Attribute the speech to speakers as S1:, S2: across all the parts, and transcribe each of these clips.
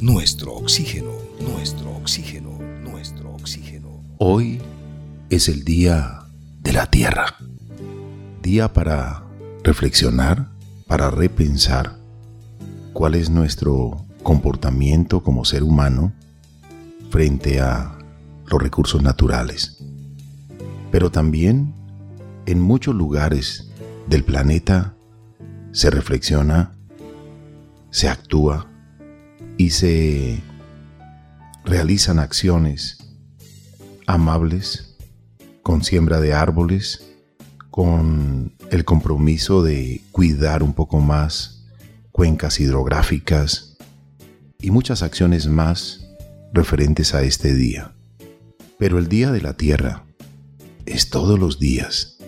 S1: nuestro oxígeno, nuestro oxígeno, nuestro oxígeno.
S2: Hoy es el día de la Tierra. Día para reflexionar, para repensar cuál es nuestro comportamiento como ser humano frente a los recursos naturales. Pero también en muchos lugares del planeta se reflexiona, se actúa y se realizan acciones amables con siembra de árboles, con el compromiso de cuidar un poco más cuencas hidrográficas y muchas acciones más referentes a este día. Pero el Día de la Tierra es todos los días.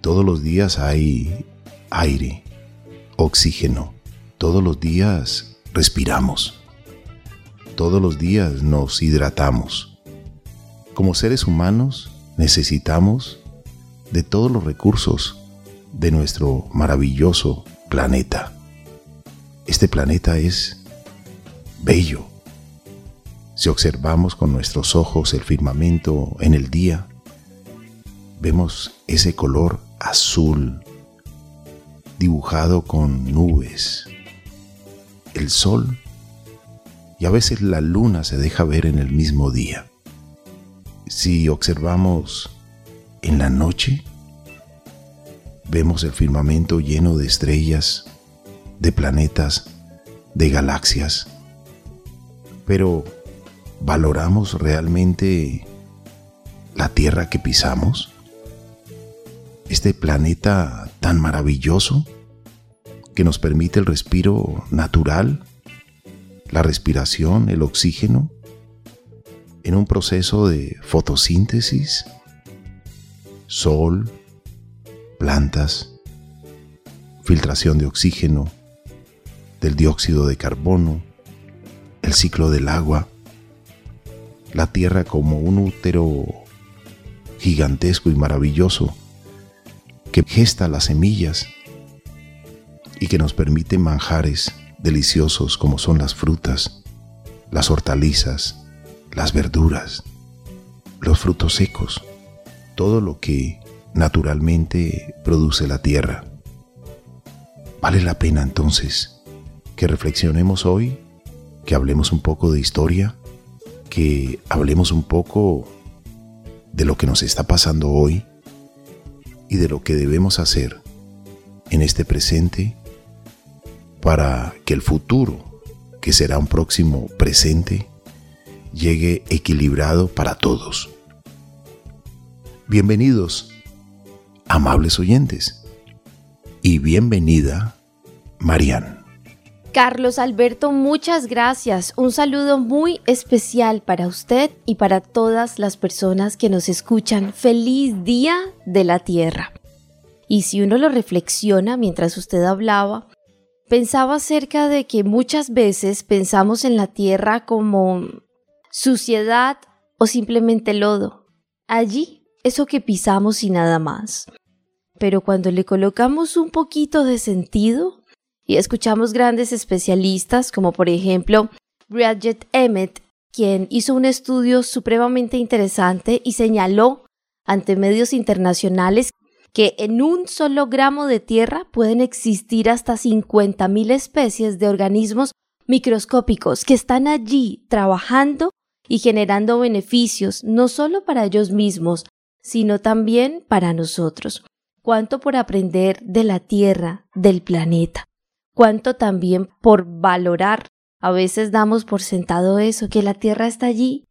S2: Todos los días hay aire, oxígeno. Todos los días respiramos. Todos los días nos hidratamos. Como seres humanos necesitamos de todos los recursos de nuestro maravilloso planeta. Este planeta es bello. Si observamos con nuestros ojos el firmamento en el día, vemos ese color azul dibujado con nubes, el sol y a veces la luna se deja ver en el mismo día. Si observamos en la noche, vemos el firmamento lleno de estrellas, de planetas, de galaxias. Pero, ¿valoramos realmente la tierra que pisamos? Este planeta tan maravilloso que nos permite el respiro natural, la respiración, el oxígeno, en un proceso de fotosíntesis, sol, plantas, filtración de oxígeno, del dióxido de carbono, el ciclo del agua, la tierra como un útero gigantesco y maravilloso que gesta las semillas y que nos permite manjares deliciosos como son las frutas, las hortalizas, las verduras, los frutos secos, todo lo que naturalmente produce la tierra. Vale la pena entonces que reflexionemos hoy, que hablemos un poco de historia, que hablemos un poco de lo que nos está pasando hoy y de lo que debemos hacer en este presente para que el futuro, que será un próximo presente, llegue equilibrado para todos. Bienvenidos, amables oyentes, y bienvenida, Marianne.
S3: Carlos Alberto, muchas gracias. Un saludo muy especial para usted y para todas las personas que nos escuchan. Feliz Día de la Tierra. Y si uno lo reflexiona mientras usted hablaba, pensaba acerca de que muchas veces pensamos en la tierra como suciedad o simplemente lodo. Allí, eso que pisamos y nada más. Pero cuando le colocamos un poquito de sentido y escuchamos grandes especialistas como por ejemplo Bridget Emmett, quien hizo un estudio supremamente interesante y señaló ante medios internacionales que en un solo gramo de tierra pueden existir hasta 50.000 especies de organismos microscópicos que están allí trabajando y generando beneficios no solo para ellos mismos, sino también para nosotros. Cuánto por aprender de la Tierra, del planeta. Cuánto también por valorar. A veces damos por sentado eso, que la Tierra está allí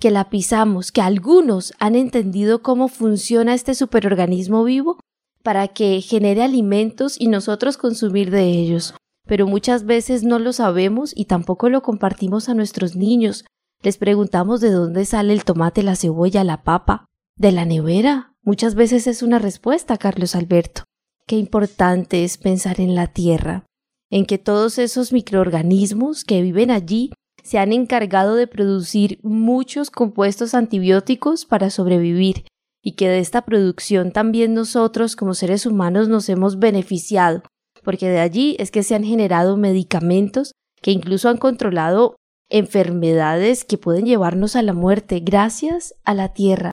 S3: que la pisamos, que algunos han entendido cómo funciona este superorganismo vivo para que genere alimentos y nosotros consumir de ellos. Pero muchas veces no lo sabemos y tampoco lo compartimos a nuestros niños. Les preguntamos de dónde sale el tomate, la cebolla, la papa. De la nevera. Muchas veces es una respuesta, Carlos Alberto. Qué importante es pensar en la tierra, en que todos esos microorganismos que viven allí se han encargado de producir muchos compuestos antibióticos para sobrevivir y que de esta producción también nosotros como seres humanos nos hemos beneficiado, porque de allí es que se han generado medicamentos que incluso han controlado enfermedades que pueden llevarnos a la muerte gracias a la tierra.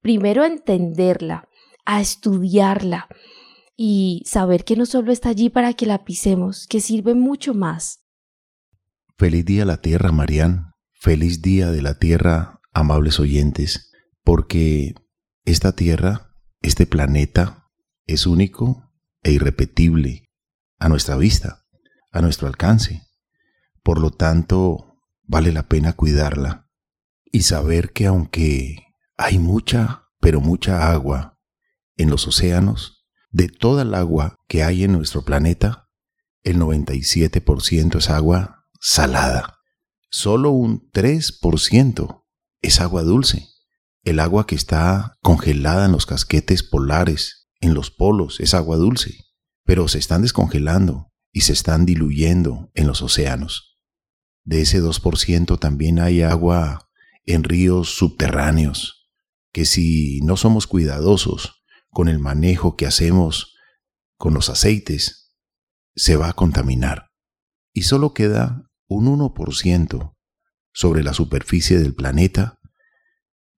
S3: Primero a entenderla, a estudiarla y saber que no solo está allí para que la pisemos, que sirve mucho más.
S2: Feliz día a la tierra, Marián. Feliz día de la tierra, amables oyentes, porque esta tierra, este planeta, es único e irrepetible a nuestra vista, a nuestro alcance. Por lo tanto, vale la pena cuidarla y saber que aunque hay mucha, pero mucha agua en los océanos, de toda el agua que hay en nuestro planeta, el 97% es agua salada. Solo un 3% es agua dulce. El agua que está congelada en los casquetes polares, en los polos, es agua dulce, pero se están descongelando y se están diluyendo en los océanos. De ese 2% también hay agua en ríos subterráneos, que si no somos cuidadosos con el manejo que hacemos con los aceites, se va a contaminar. Y solo queda un 1% sobre la superficie del planeta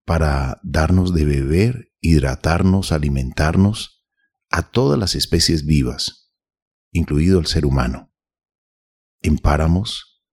S2: para darnos de beber, hidratarnos, alimentarnos a todas las especies vivas, incluido el ser humano. En páramos,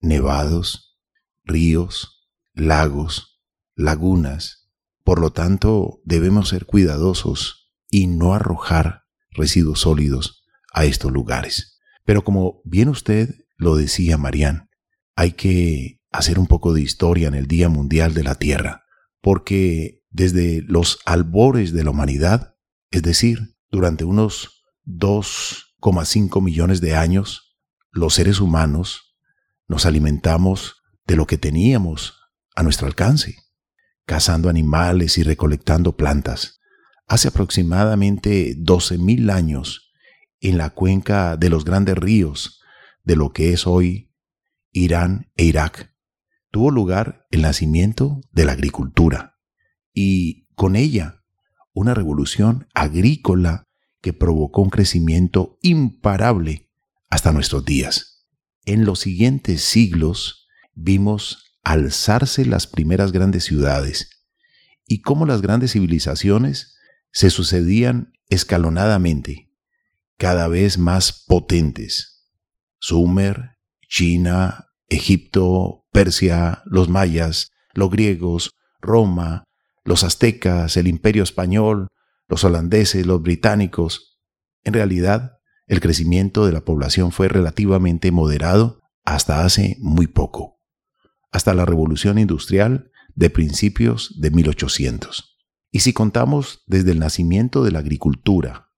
S2: nevados, ríos, lagos, lagunas. Por lo tanto, debemos ser cuidadosos y no arrojar residuos sólidos a estos lugares. Pero como bien usted lo decía, Marían, hay que hacer un poco de historia en el Día Mundial de la Tierra, porque desde los albores de la humanidad, es decir, durante unos 2,5 millones de años, los seres humanos nos alimentamos de lo que teníamos a nuestro alcance, cazando animales y recolectando plantas. Hace aproximadamente 12.000 años, en la cuenca de los grandes ríos de lo que es hoy Irán e Irak, tuvo lugar el nacimiento de la agricultura y con ella una revolución agrícola que provocó un crecimiento imparable hasta nuestros días. En los siguientes siglos vimos alzarse las primeras grandes ciudades y cómo las grandes civilizaciones se sucedían escalonadamente, cada vez más potentes. Sumer, China, Egipto, Persia, los mayas, los griegos, Roma, los aztecas, el imperio español, los holandeses, los británicos. En realidad, el crecimiento de la población fue relativamente moderado hasta hace muy poco, hasta la revolución industrial de principios de 1800. Y si contamos desde el nacimiento de la agricultura,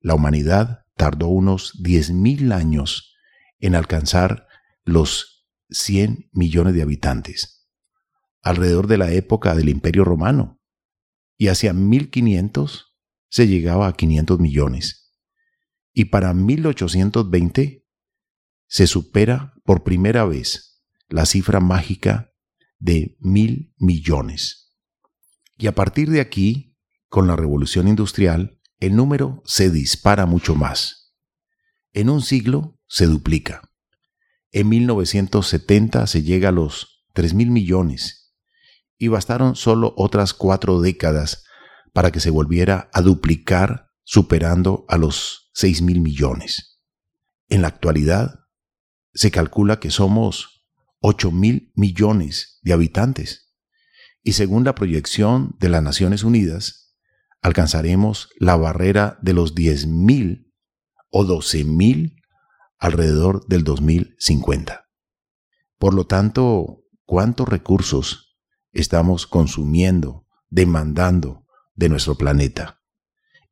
S2: la humanidad tardó unos 10.000 años en alcanzar los 100 millones de habitantes, alrededor de la época del Imperio Romano, y hacia 1500 se llegaba a 500 millones y para 1820 se supera por primera vez la cifra mágica de mil millones. Y a partir de aquí, con la revolución industrial, el número se dispara mucho más. En un siglo se duplica. En 1970 se llega a los 3 mil millones y bastaron solo otras cuatro décadas para que se volviera a duplicar superando a los 6 mil millones. En la actualidad, se calcula que somos 8 mil millones de habitantes y según la proyección de las Naciones Unidas, alcanzaremos la barrera de los 10 mil o 12 mil alrededor del 2050. Por lo tanto, ¿cuántos recursos estamos consumiendo, demandando de nuestro planeta?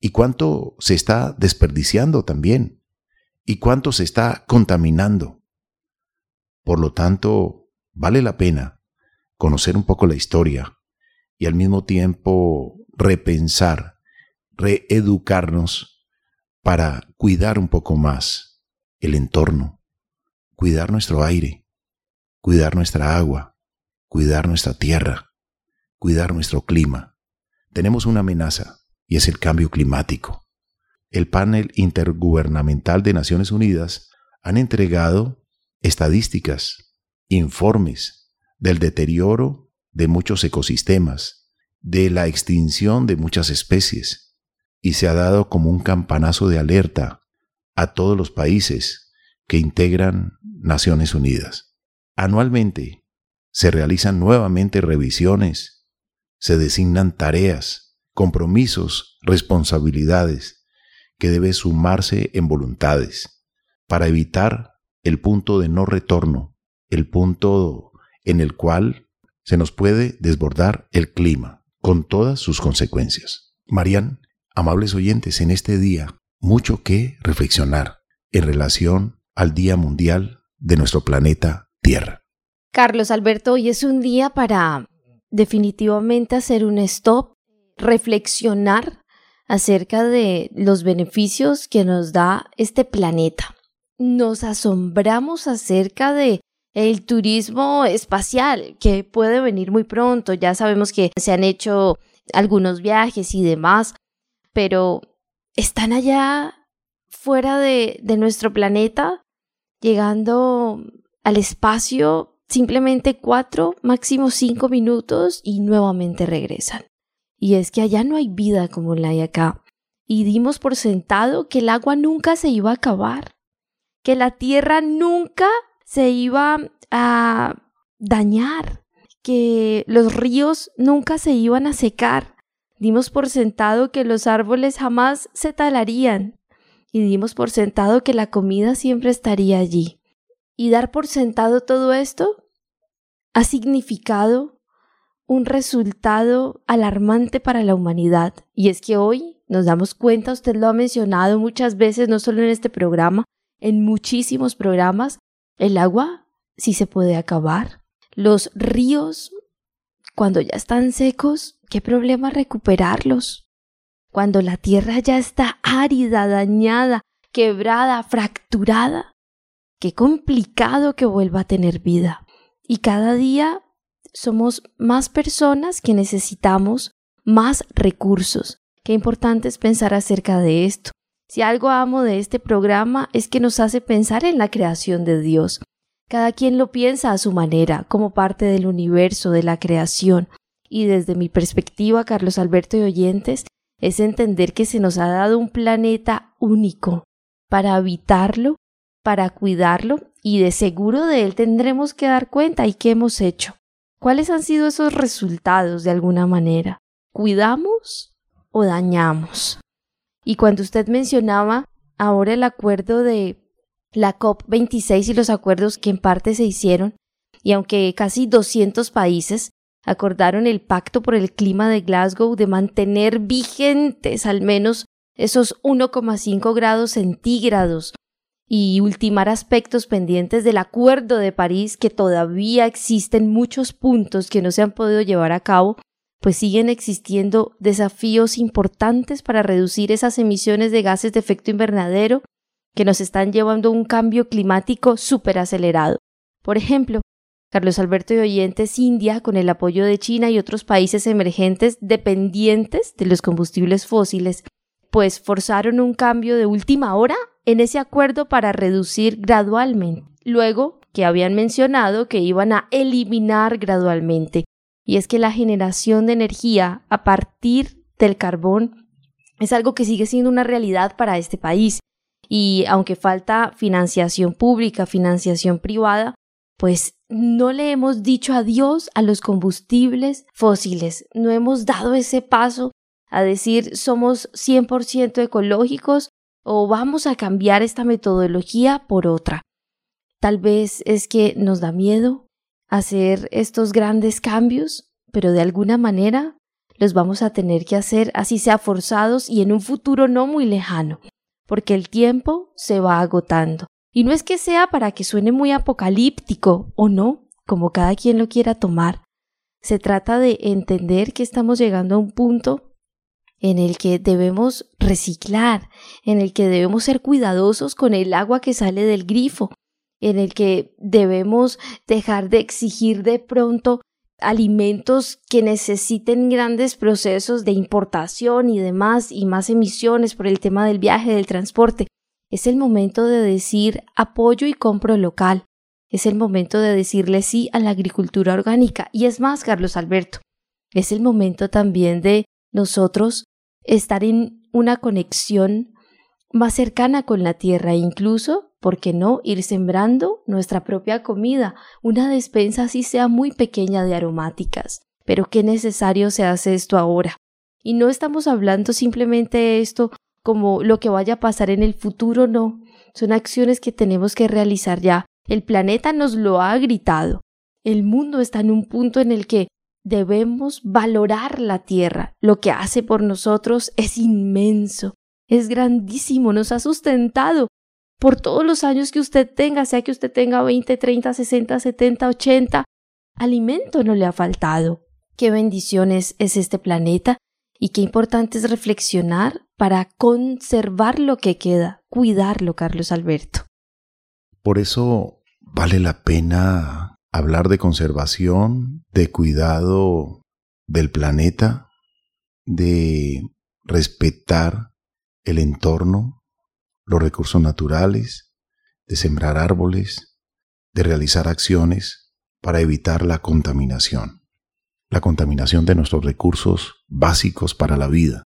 S2: y cuánto se está desperdiciando también y cuánto se está contaminando. Por lo tanto, vale la pena conocer un poco la historia y al mismo tiempo repensar, reeducarnos para cuidar un poco más el entorno, cuidar nuestro aire, cuidar nuestra agua, cuidar nuestra tierra, cuidar nuestro clima. Tenemos una amenaza y es el cambio climático. El panel intergubernamental de Naciones Unidas han entregado estadísticas, informes del deterioro de muchos ecosistemas, de la extinción de muchas especies, y se ha dado como un campanazo de alerta a todos los países que integran Naciones Unidas. Anualmente se realizan nuevamente revisiones, se designan tareas, compromisos, responsabilidades que debe sumarse en voluntades para evitar el punto de no retorno, el punto en el cual se nos puede desbordar el clima, con todas sus consecuencias. Marían, amables oyentes, en este día, mucho que reflexionar en relación al Día Mundial de nuestro planeta Tierra.
S3: Carlos Alberto, hoy es un día para definitivamente hacer un stop, reflexionar acerca de los beneficios que nos da este planeta. Nos asombramos acerca de el turismo espacial que puede venir muy pronto. Ya sabemos que se han hecho algunos viajes y demás, pero están allá fuera de, de nuestro planeta, llegando al espacio simplemente cuatro, máximo cinco minutos y nuevamente regresan. Y es que allá no hay vida como la hay acá. Y dimos por sentado que el agua nunca se iba a acabar, que la tierra nunca se iba a dañar, que los ríos nunca se iban a secar. Dimos por sentado que los árboles jamás se talarían y dimos por sentado que la comida siempre estaría allí. Y dar por sentado todo esto ha significado un resultado alarmante para la humanidad. Y es que hoy nos damos cuenta, usted lo ha mencionado muchas veces, no solo en este programa, en muchísimos programas, el agua sí se puede acabar. Los ríos, cuando ya están secos, ¿qué problema recuperarlos? Cuando la tierra ya está árida, dañada, quebrada, fracturada, qué complicado que vuelva a tener vida. Y cada día somos más personas que necesitamos más recursos. Qué importante es pensar acerca de esto. Si algo amo de este programa es que nos hace pensar en la creación de Dios. Cada quien lo piensa a su manera, como parte del universo, de la creación. Y desde mi perspectiva, Carlos Alberto y oyentes, es entender que se nos ha dado un planeta único para habitarlo, para cuidarlo y de seguro de él tendremos que dar cuenta y qué hemos hecho. ¿Cuáles han sido esos resultados de alguna manera? ¿Cuidamos o dañamos? Y cuando usted mencionaba ahora el acuerdo de la COP26 y los acuerdos que en parte se hicieron, y aunque casi 200 países acordaron el pacto por el clima de Glasgow de mantener vigentes al menos esos 1,5 grados centígrados y ultimar aspectos pendientes del Acuerdo de París que todavía existen muchos puntos que no se han podido llevar a cabo, pues siguen existiendo desafíos importantes para reducir esas emisiones de gases de efecto invernadero que nos están llevando a un cambio climático súper acelerado. Por ejemplo, Carlos Alberto y Oyentes, India, con el apoyo de China y otros países emergentes dependientes de los combustibles fósiles, pues forzaron un cambio de última hora en ese acuerdo para reducir gradualmente. Luego que habían mencionado que iban a eliminar gradualmente. Y es que la generación de energía a partir del carbón es algo que sigue siendo una realidad para este país y aunque falta financiación pública, financiación privada, pues no le hemos dicho adiós a los combustibles fósiles, no hemos dado ese paso a decir somos 100% ecológicos o vamos a cambiar esta metodología por otra. Tal vez es que nos da miedo hacer estos grandes cambios, pero de alguna manera los vamos a tener que hacer así sea forzados y en un futuro no muy lejano porque el tiempo se va agotando. Y no es que sea para que suene muy apocalíptico o no, como cada quien lo quiera tomar. Se trata de entender que estamos llegando a un punto en el que debemos reciclar, en el que debemos ser cuidadosos con el agua que sale del grifo, en el que debemos dejar de exigir de pronto alimentos que necesiten grandes procesos de importación y demás y más emisiones por el tema del viaje, del transporte. Es el momento de decir apoyo y compro local. Es el momento de decirle sí a la agricultura orgánica. Y es más, Carlos Alberto, es el momento también de nosotros estar en una conexión más cercana con la tierra incluso, ¿por qué no?, ir sembrando nuestra propia comida, una despensa así sea muy pequeña de aromáticas. Pero qué necesario se hace esto ahora. Y no estamos hablando simplemente de esto como lo que vaya a pasar en el futuro, no. Son acciones que tenemos que realizar ya. El planeta nos lo ha gritado. El mundo está en un punto en el que debemos valorar la tierra. Lo que hace por nosotros es inmenso, es grandísimo, nos ha sustentado por todos los años que usted tenga, sea que usted tenga 20, 30, 60, 70, 80, alimento no le ha faltado. Qué bendiciones es este planeta y qué importante es reflexionar para conservar lo que queda, cuidarlo, Carlos Alberto.
S2: Por eso vale la pena hablar de conservación, de cuidado del planeta, de respetar el entorno, los recursos naturales, de sembrar árboles, de realizar acciones para evitar la contaminación, la contaminación de nuestros recursos básicos para la vida.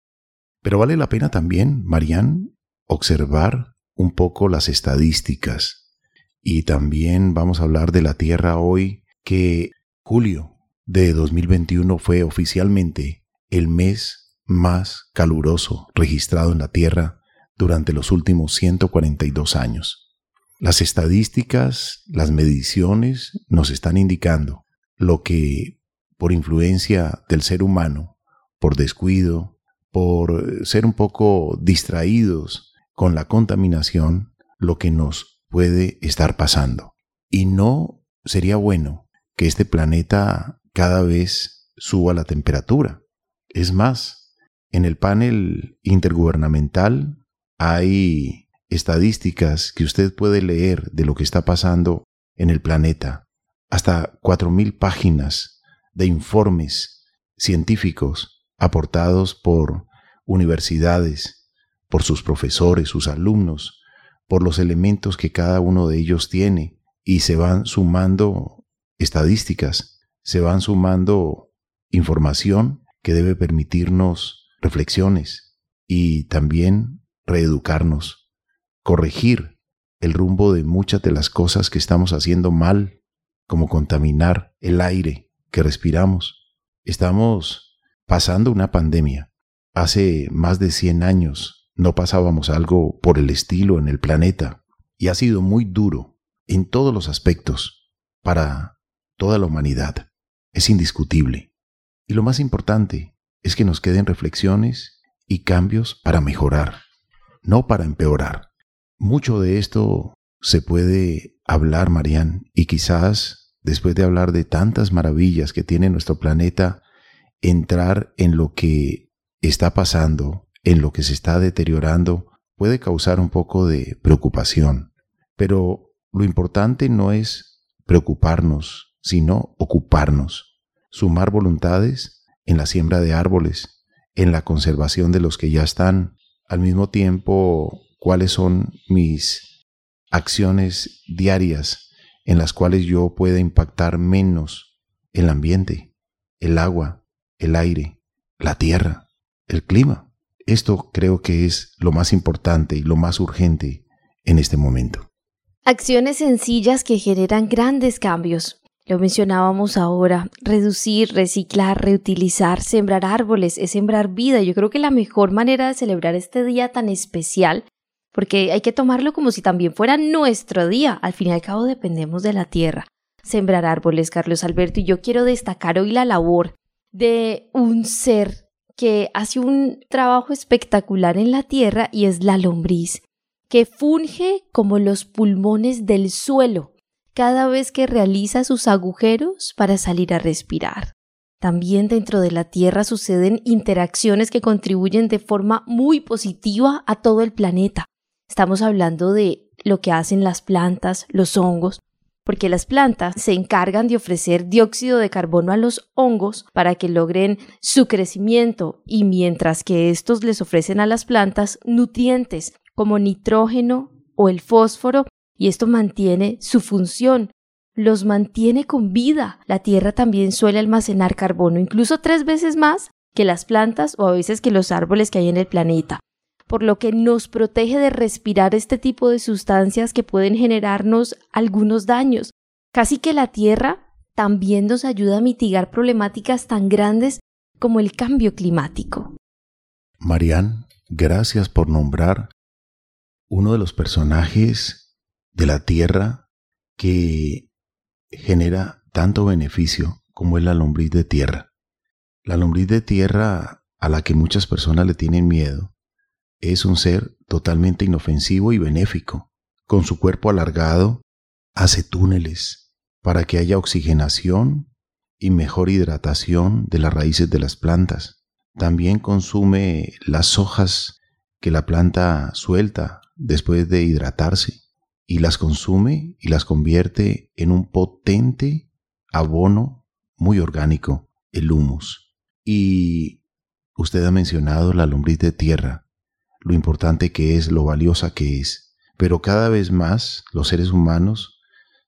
S2: Pero vale la pena también, Marían, observar un poco las estadísticas y también vamos a hablar de la Tierra hoy, que julio de 2021 fue oficialmente el mes más caluroso registrado en la Tierra durante los últimos 142 años. Las estadísticas, las mediciones nos están indicando lo que por influencia del ser humano, por descuido, por ser un poco distraídos con la contaminación, lo que nos puede estar pasando. Y no sería bueno que este planeta cada vez suba la temperatura. Es más, en el panel intergubernamental hay estadísticas que usted puede leer de lo que está pasando en el planeta. Hasta 4.000 páginas de informes científicos aportados por universidades, por sus profesores, sus alumnos, por los elementos que cada uno de ellos tiene y se van sumando estadísticas, se van sumando información que debe permitirnos reflexiones y también reeducarnos, corregir el rumbo de muchas de las cosas que estamos haciendo mal, como contaminar el aire que respiramos. Estamos pasando una pandemia. Hace más de 100 años no pasábamos algo por el estilo en el planeta y ha sido muy duro en todos los aspectos para toda la humanidad. Es indiscutible. Y lo más importante es que nos queden reflexiones y cambios para mejorar, no para empeorar. Mucho de esto se puede hablar, Marian, y quizás después de hablar de tantas maravillas que tiene nuestro planeta, entrar en lo que está pasando en lo que se está deteriorando puede causar un poco de preocupación. Pero lo importante no es preocuparnos, sino ocuparnos, sumar voluntades en la siembra de árboles, en la conservación de los que ya están, al mismo tiempo cuáles son mis acciones diarias en las cuales yo pueda impactar menos el ambiente, el agua, el aire, la tierra, el clima. Esto creo que es lo más importante y lo más urgente en este momento.
S3: Acciones sencillas que generan grandes cambios. Lo mencionábamos ahora, reducir, reciclar, reutilizar, sembrar árboles, es sembrar vida. Yo creo que la mejor manera de celebrar este día tan especial, porque hay que tomarlo como si también fuera nuestro día, al fin y al cabo dependemos de la tierra. Sembrar árboles, Carlos Alberto, y yo quiero destacar hoy la labor de un ser que hace un trabajo espectacular en la tierra y es la lombriz, que funge como los pulmones del suelo cada vez que realiza sus agujeros para salir a respirar. También dentro de la Tierra suceden interacciones que contribuyen de forma muy positiva a todo el planeta. Estamos hablando de lo que hacen las plantas, los hongos, porque las plantas se encargan de ofrecer dióxido de carbono a los hongos para que logren su crecimiento y mientras que estos les ofrecen a las plantas nutrientes como nitrógeno o el fósforo y esto mantiene su función los mantiene con vida. La Tierra también suele almacenar carbono, incluso tres veces más que las plantas o a veces que los árboles que hay en el planeta, por lo que nos protege de respirar este tipo de sustancias que pueden generarnos algunos daños. Casi que la Tierra también nos ayuda a mitigar problemáticas tan grandes como el cambio climático.
S2: Marian, gracias por nombrar uno de los personajes de la Tierra que genera tanto beneficio como es la lombriz de tierra. La lombriz de tierra a la que muchas personas le tienen miedo es un ser totalmente inofensivo y benéfico. Con su cuerpo alargado hace túneles para que haya oxigenación y mejor hidratación de las raíces de las plantas. También consume las hojas que la planta suelta después de hidratarse y las consume y las convierte en un potente abono muy orgánico, el humus. Y usted ha mencionado la lombriz de tierra, lo importante que es, lo valiosa que es, pero cada vez más los seres humanos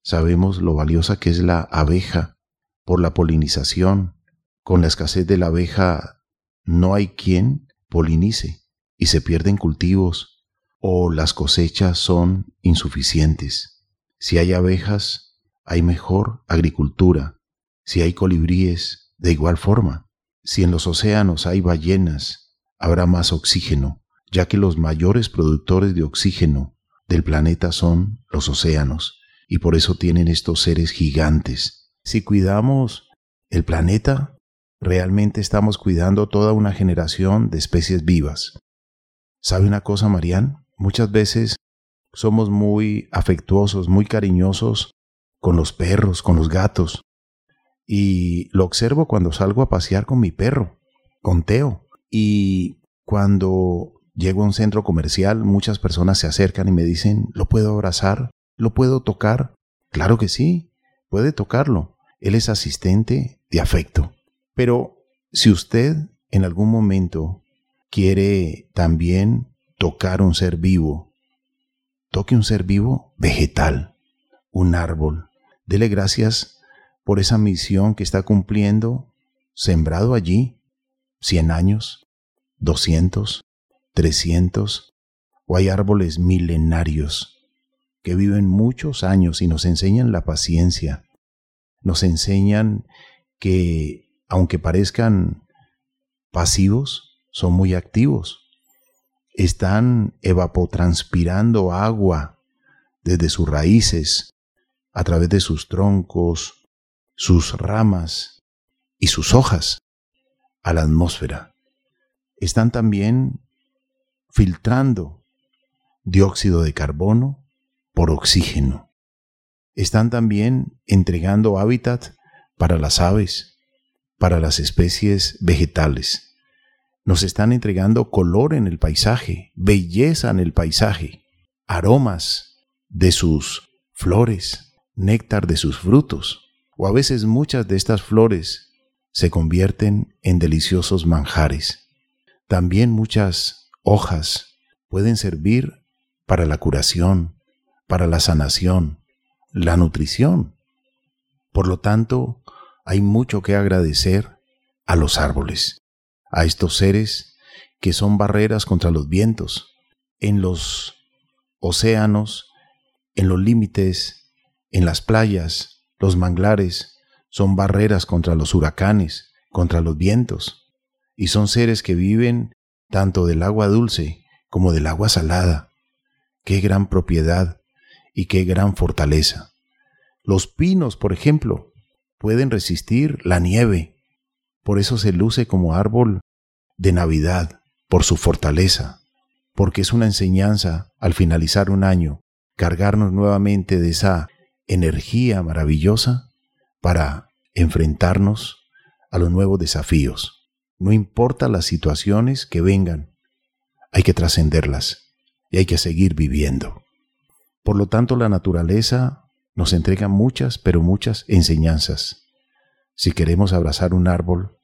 S2: sabemos lo valiosa que es la abeja por la polinización. Con la escasez de la abeja no hay quien polinice y se pierden cultivos o las cosechas son insuficientes. Si hay abejas, hay mejor agricultura. Si hay colibríes, de igual forma. Si en los océanos hay ballenas, habrá más oxígeno, ya que los mayores productores de oxígeno del planeta son los océanos, y por eso tienen estos seres gigantes si cuidamos el planeta, realmente estamos cuidando toda una generación de especies vivas. ¿Sabe una cosa, Marian? Muchas veces somos muy afectuosos, muy cariñosos con los perros, con los gatos. Y lo observo cuando salgo a pasear con mi perro, con Teo. Y cuando llego a un centro comercial, muchas personas se acercan y me dicen, ¿lo puedo abrazar? ¿Lo puedo tocar? Claro que sí, puede tocarlo. Él es asistente de afecto. Pero si usted en algún momento quiere también tocar un ser vivo, toque un ser vivo vegetal, un árbol. Dele gracias por esa misión que está cumpliendo, sembrado allí, 100 años, 200, 300, o hay árboles milenarios que viven muchos años y nos enseñan la paciencia, nos enseñan que, aunque parezcan pasivos, son muy activos. Están evapotranspirando agua desde sus raíces, a través de sus troncos, sus ramas y sus hojas a la atmósfera. Están también filtrando dióxido de carbono por oxígeno están también entregando hábitat para las aves, para las especies vegetales. Nos están entregando color en el paisaje, belleza en el paisaje, aromas de sus flores, néctar de sus frutos, o a veces muchas de estas flores se convierten en deliciosos manjares. También muchas hojas pueden servir para la curación, para la sanación, la nutrición. Por lo tanto, hay mucho que agradecer a los árboles, a estos seres que son barreras contra los vientos, en los océanos, en los límites, en las playas, los manglares, son barreras contra los huracanes, contra los vientos, y son seres que viven tanto del agua dulce como del agua salada. Qué gran propiedad y qué gran fortaleza. Los pinos, por ejemplo, pueden resistir la nieve. Por eso se luce como árbol de Navidad, por su fortaleza, porque es una enseñanza al finalizar un año, cargarnos nuevamente de esa energía maravillosa para enfrentarnos a los nuevos desafíos. No importa las situaciones que vengan, hay que trascenderlas y hay que seguir viviendo. Por lo tanto, la naturaleza nos entrega muchas, pero muchas enseñanzas. Si queremos abrazar un árbol,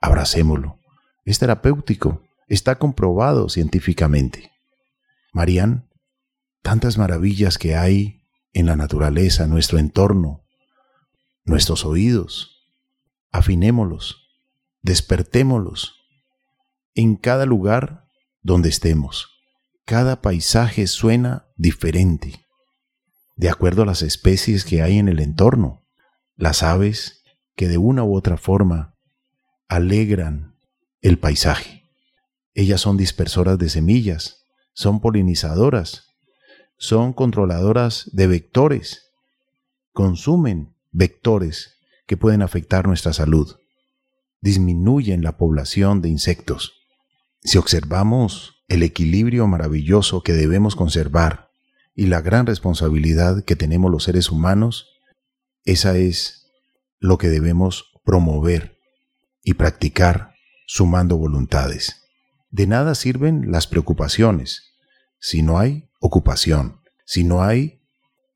S2: abracémoslo. Es terapéutico, está comprobado científicamente. Marían, tantas maravillas que hay en la naturaleza, nuestro entorno, nuestros oídos, afinémoslos, despertémoslos en cada lugar donde estemos. Cada paisaje suena diferente, de acuerdo a las especies que hay en el entorno. Las aves que de una u otra forma alegran el paisaje. Ellas son dispersoras de semillas, son polinizadoras, son controladoras de vectores, consumen vectores que pueden afectar nuestra salud, disminuyen la población de insectos. Si observamos el equilibrio maravilloso que debemos conservar y la gran responsabilidad que tenemos los seres humanos, esa es lo que debemos promover y practicar sumando voluntades. De nada sirven las preocupaciones si no hay ocupación, si no hay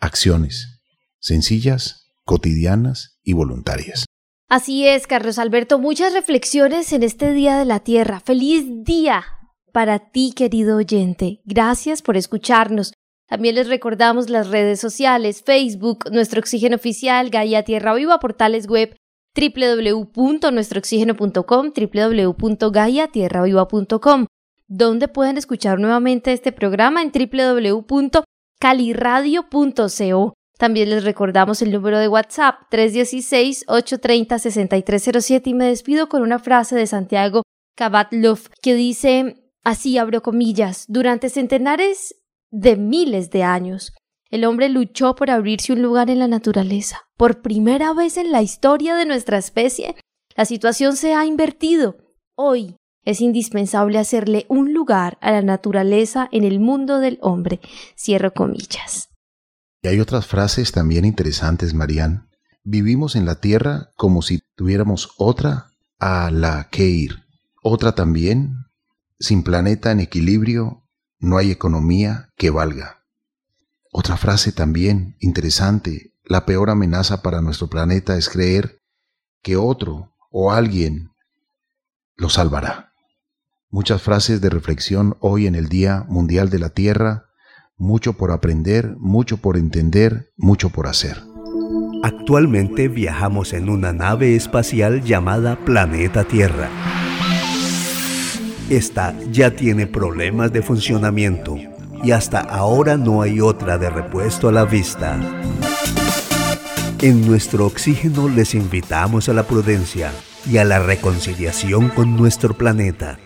S2: acciones sencillas, cotidianas y voluntarias.
S3: Así es, Carlos Alberto, muchas reflexiones en este Día de la Tierra. Feliz día para ti, querido oyente. Gracias por escucharnos. También les recordamos las redes sociales, Facebook, nuestro oxígeno oficial, Gaia Tierra Viva, portales web www.nuestrooxígeno.com, www.gaiatierraviva.com, donde pueden escuchar nuevamente este programa en www.caliradio.co. También les recordamos el número de WhatsApp 316-830-6307 y me despido con una frase de Santiago Cabatlov que dice, así abro comillas, durante centenares de miles de años, el hombre luchó por abrirse un lugar en la naturaleza. Por primera vez en la historia de nuestra especie, la situación se ha invertido. Hoy es indispensable hacerle un lugar a la naturaleza en el mundo del hombre. Cierro comillas.
S2: Y hay otras frases también interesantes, Marían. Vivimos en la tierra como si tuviéramos otra a la que ir. Otra también, sin planeta en equilibrio, no hay economía que valga. Otra frase también interesante, la peor amenaza para nuestro planeta es creer que otro o alguien lo salvará. Muchas frases de reflexión hoy en el Día Mundial de la Tierra, mucho por aprender, mucho por entender, mucho por hacer.
S4: Actualmente viajamos en una nave espacial llamada Planeta Tierra. Esta ya tiene problemas de funcionamiento y hasta ahora no hay otra de repuesto a la vista. En nuestro oxígeno les invitamos a la prudencia y a la reconciliación con nuestro planeta.